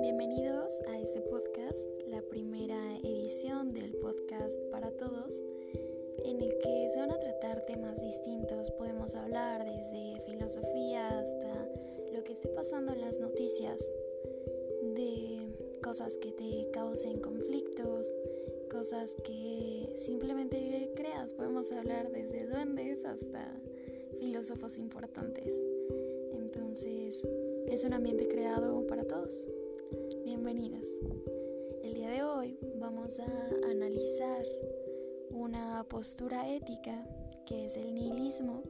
Bienvenidos a este podcast, la primera edición del podcast para todos, en el que se van a tratar temas distintos. Podemos hablar desde filosofía hasta lo que esté pasando en las noticias, de cosas que te causen conflictos, cosas que simplemente creas. Podemos hablar desde duendes hasta filósofos importantes. Entonces, es un ambiente creado para todos. Bienvenidos. El día de hoy vamos a analizar una postura ética que es el nihilismo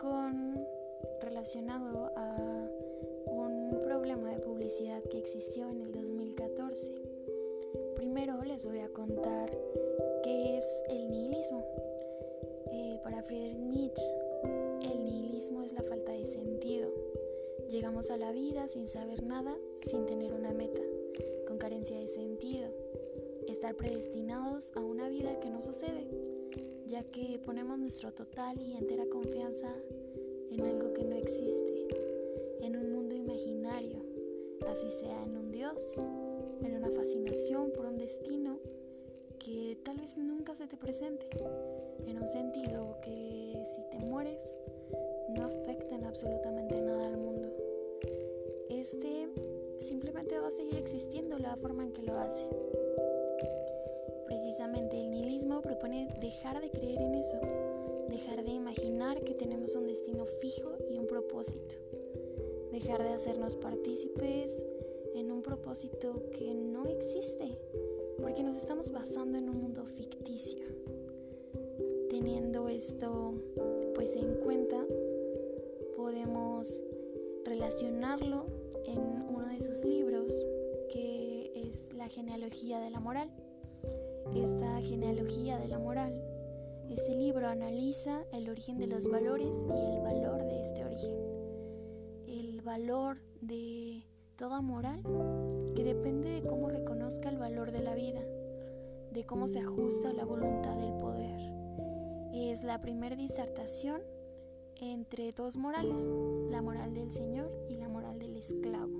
con relacionado a un problema de publicidad que existió en el 2014. Primero les voy a contar qué es el nihilismo. Eh, para Friedrich Nietzsche, el nihilismo es la falta de sentido. Llegamos a la vida sin saber nada, sin tener una meta, con carencia de sentido. Estar predestinados a una vida que no sucede, ya que ponemos nuestro total y entera confianza en algo que no existe, en un mundo imaginario, así sea en un Dios, en una fascinación por un destino que tal vez nunca se te presente, en un sentido que si te mueres no afecta en absolutamente nada al mundo. Este simplemente va a seguir existiendo la forma en que lo hace. Precisamente el nihilismo propone dejar de creer en eso, dejar de imaginar que tenemos un destino fijo y un propósito, dejar de hacernos partícipes en un propósito que no existe, porque nos estamos basando en un mundo ficticio. Teniendo esto pues en cuenta, en uno de sus libros, que es La genealogía de la moral. Esta genealogía de la moral, este libro analiza el origen de los valores y el valor de este origen. El valor de toda moral que depende de cómo reconozca el valor de la vida, de cómo se ajusta a la voluntad del poder. Es la primera disertación entre dos morales, la moral del Señor y la moral del esclavo.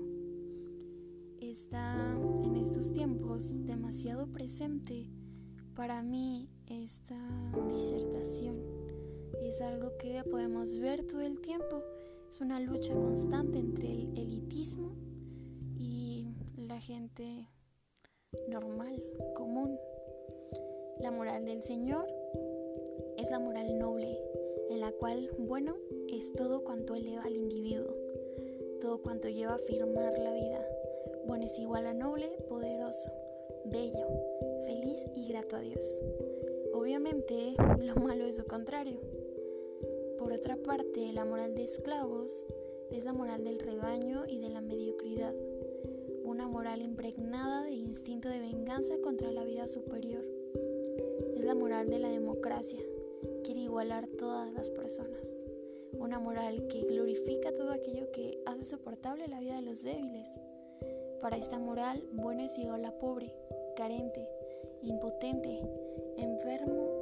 Está en estos tiempos demasiado presente para mí esta disertación. Es algo que podemos ver todo el tiempo. Es una lucha constante entre el elitismo y la gente normal, común. La moral del Señor es la moral noble, en la cual bueno es todo cuanto eleva al individuo, todo cuanto lleva a afirmar la vida. Bueno es igual a noble, poderoso, bello, feliz y grato a Dios. Obviamente lo malo es su contrario. Por otra parte, la moral de esclavos es la moral del rebaño y de la mediocridad, una moral impregnada de instinto de venganza contra la vida superior. Es la moral de la democracia, quiere igualar todas las personas. Una moral que glorifica todo aquello que hace soportable la vida de los débiles. Para esta moral, bueno es igual a pobre, carente, impotente, enfermo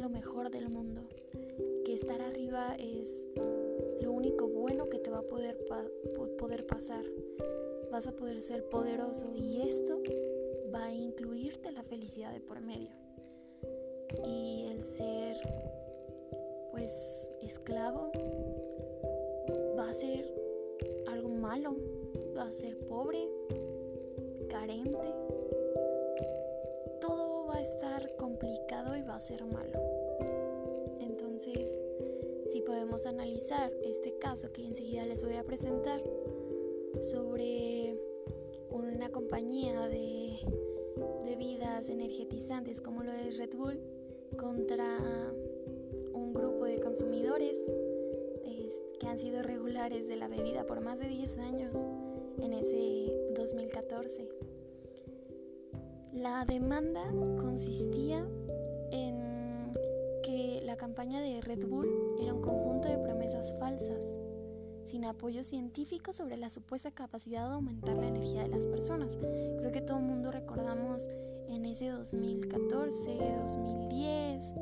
lo mejor del mundo, que estar arriba es lo único bueno que te va a poder, poder pasar. Vas a poder ser poderoso y esto va a incluirte la felicidad de por medio. Y el ser, pues, esclavo va a ser algo malo, va a ser pobre, carente. Todo va a estar complicado y va a ser malo. Si podemos analizar este caso que enseguida les voy a presentar sobre una compañía de bebidas energetizantes como lo es Red Bull contra un grupo de consumidores que han sido regulares de la bebida por más de 10 años en ese 2014. La demanda consistía la campaña de Red Bull era un conjunto de promesas falsas, sin apoyo científico sobre la supuesta capacidad de aumentar la energía de las personas. Creo que todo el mundo recordamos en ese 2014, 2010,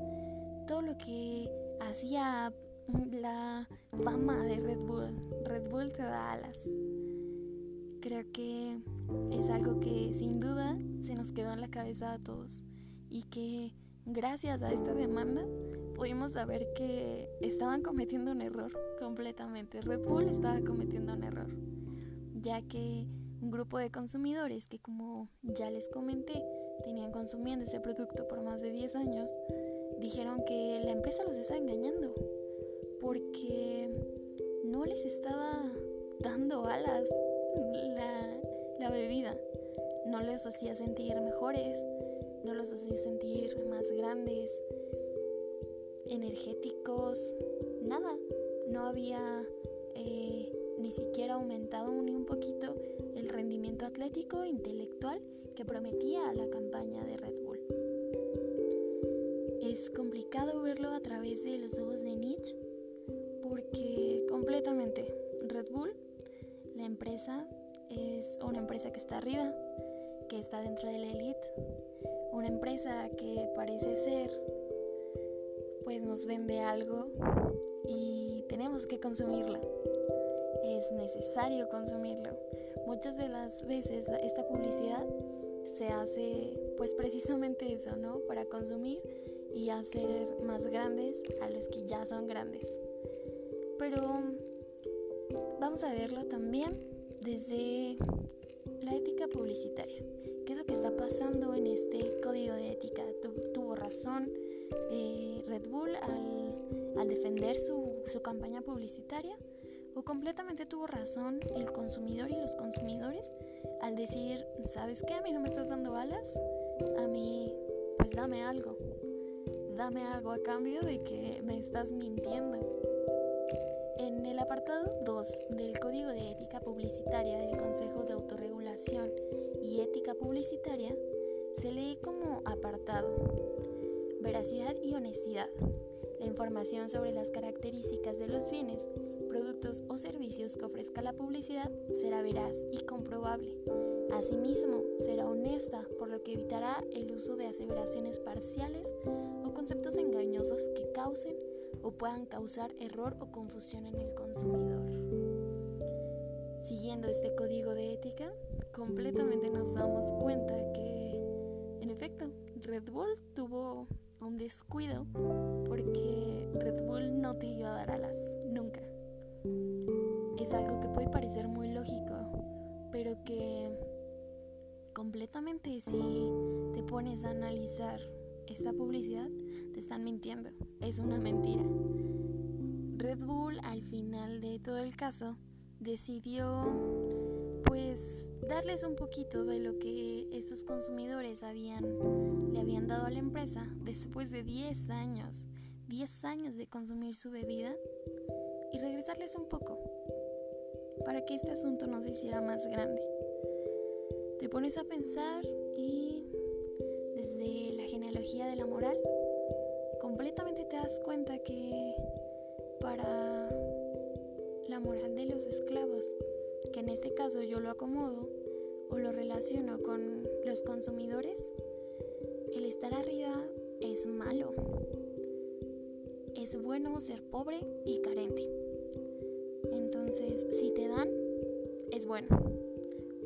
todo lo que hacía la fama de Red Bull. Red Bull te da alas. Creo que es algo que sin duda se nos quedó en la cabeza a todos y que gracias a esta demanda pudimos saber que estaban cometiendo un error completamente. Red Bull estaba cometiendo un error, ya que un grupo de consumidores que como ya les comenté tenían consumiendo ese producto por más de 10 años, dijeron que la empresa los estaba engañando porque no les estaba dando alas la, la bebida, no los hacía sentir mejores, no los hacía sentir más grandes, energéticos, nada, no había eh, ni siquiera aumentado ni un poquito el rendimiento atlético e intelectual que prometía la campaña de Red Bull. Es complicado verlo a través de los ojos de Nietzsche porque completamente Red Bull, la empresa, es una empresa que está arriba, que está dentro de la elite, una empresa que parece vende algo y tenemos que consumirlo. Es necesario consumirlo. Muchas de las veces esta publicidad se hace pues precisamente eso, ¿no? Para consumir y hacer más grandes a los que ya son grandes. Pero vamos a verlo también desde la ética publicitaria. ¿Qué es lo que está pasando en este código de ética? tuvo razón eh, Red Bull al, defender su, su campaña publicitaria? ¿O completamente tuvo razón el consumidor y los consumidores al decir, ¿sabes qué? A mí no me estás dando alas, a mí pues dame algo, dame algo a cambio de que me estás mintiendo. En el apartado 2 del Código de Ética Publicitaria del Consejo de Autorregulación y Ética Publicitaria se lee como apartado Veracidad y honestidad. La información sobre las características de los bienes productos o servicios que ofrezca la publicidad será veraz y comprobable. Asimismo, será honesta, por lo que evitará el uso de aseveraciones parciales o conceptos engañosos que causen o puedan causar error o confusión en el consumidor. Siguiendo este código de ética, completamente nos damos cuenta que, en efecto, Red Bull tuvo un descuido porque Red Bull no te iba a dar alas, nunca es algo que puede parecer muy lógico, pero que completamente si te pones a analizar esta publicidad, te están mintiendo. Es una mentira. Red Bull al final de todo el caso decidió pues darles un poquito de lo que estos consumidores habían le habían dado a la empresa después de 10 años, 10 años de consumir su bebida y regresarles un poco para que este asunto no se hiciera más grande. Te pones a pensar y desde la genealogía de la moral, completamente te das cuenta que para la moral de los esclavos, que en este caso yo lo acomodo o lo relaciono con los consumidores, el estar arriba es malo. Es bueno ser pobre y carente. Entonces, si te dan, es bueno.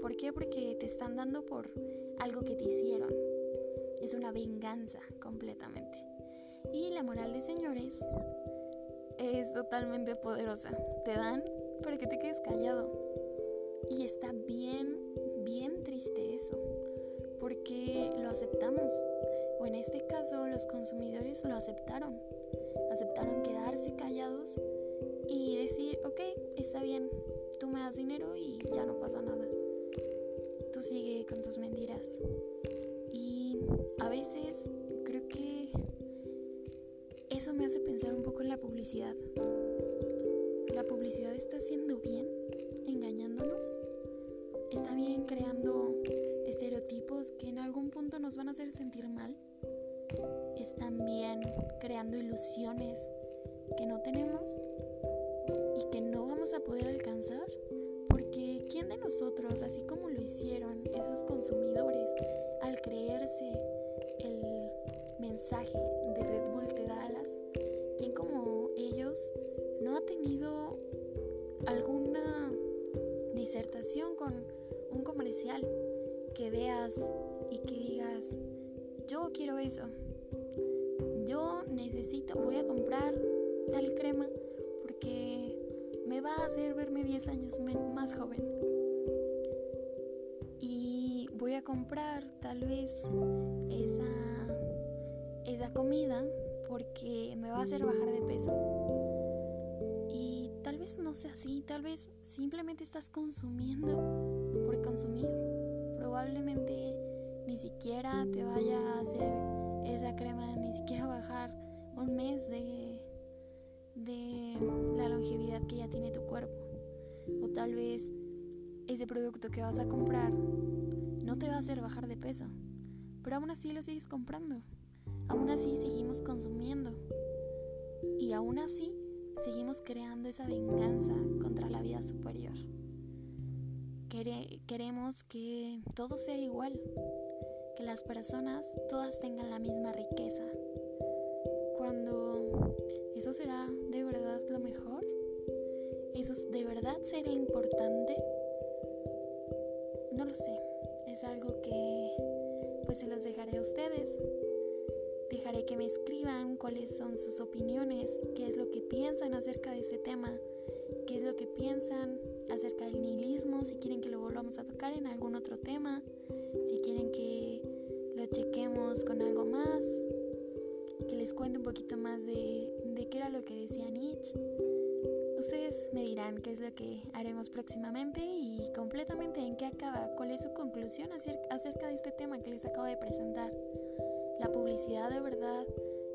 ¿Por qué? Porque te están dando por algo que te hicieron. Es una venganza completamente. Y la moral de señores es totalmente poderosa. Te dan para que te quedes callado. Y está bien, bien triste eso. Porque lo aceptamos. O en este caso los consumidores lo aceptaron. Aceptaron quedarse callados y decir, ok, está bien, tú me das dinero y ya no pasa nada. Tú sigue con tus mentiras. Y a veces creo que eso me hace pensar un poco en la publicidad. La publicidad está haciendo bien, engañándonos. Bien creando estereotipos que en algún punto nos van a hacer sentir mal. Es también creando ilusiones que no tenemos y que no vamos a poder alcanzar. Porque ¿quién de nosotros, así como lo hicieron esos consumidores, al creerse el mensaje de Red Bull te da alas, ¿quién como ellos no ha tenido alguna disertación con que veas y que digas, yo quiero eso, yo necesito, voy a comprar tal crema porque me va a hacer verme 10 años más joven. Y voy a comprar tal vez esa, esa comida porque me va a hacer bajar de peso. Y tal vez no sea así, tal vez simplemente estás consumiendo consumir. Probablemente ni siquiera te vaya a hacer esa crema, ni siquiera bajar un mes de, de la longevidad que ya tiene tu cuerpo. O tal vez ese producto que vas a comprar no te va a hacer bajar de peso, pero aún así lo sigues comprando. Aún así seguimos consumiendo. Y aún así seguimos creando esa venganza contra la vida superior. Queremos que todo sea igual, que las personas todas tengan la misma riqueza. Cuando eso será de verdad lo mejor, eso de verdad será importante, no lo sé. Es algo que pues se los dejaré a ustedes. Dejaré que me escriban cuáles son sus opiniones, qué es lo que piensan acerca de este tema, qué es lo que piensan acerca del nihilismo, si quieren que lo volvamos a tocar en algún otro tema, si quieren que lo chequemos con algo más, que les cuente un poquito más de, de qué era lo que decía Nietzsche. Ustedes me dirán qué es lo que haremos próximamente y completamente en qué acaba, cuál es su conclusión acerca de este tema que les acabo de presentar. ¿La publicidad de verdad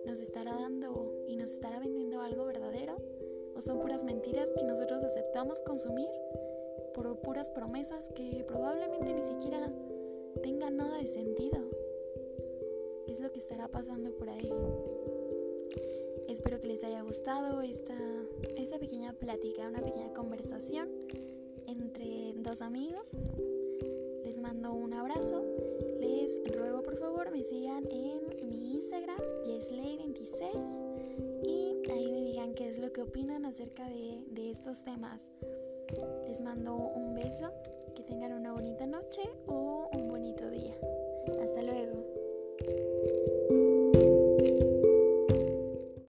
nos estará dando y nos estará vendiendo algo verdadero? ¿O son puras mentiras que nosotros aceptamos consumir por puras promesas que probablemente ni siquiera tengan nada de sentido? ¿Qué es lo que estará pasando por ahí? Espero que les haya gustado esta, esta pequeña plática, una pequeña conversación entre dos amigos. Les mando un abrazo. Les ruego por favor me sigan en mi Instagram, yesley26, y ahí me digan qué es lo que opinan acerca de, de estos temas. Les mando un beso, que tengan una bonita noche o un bonito día. Hasta luego.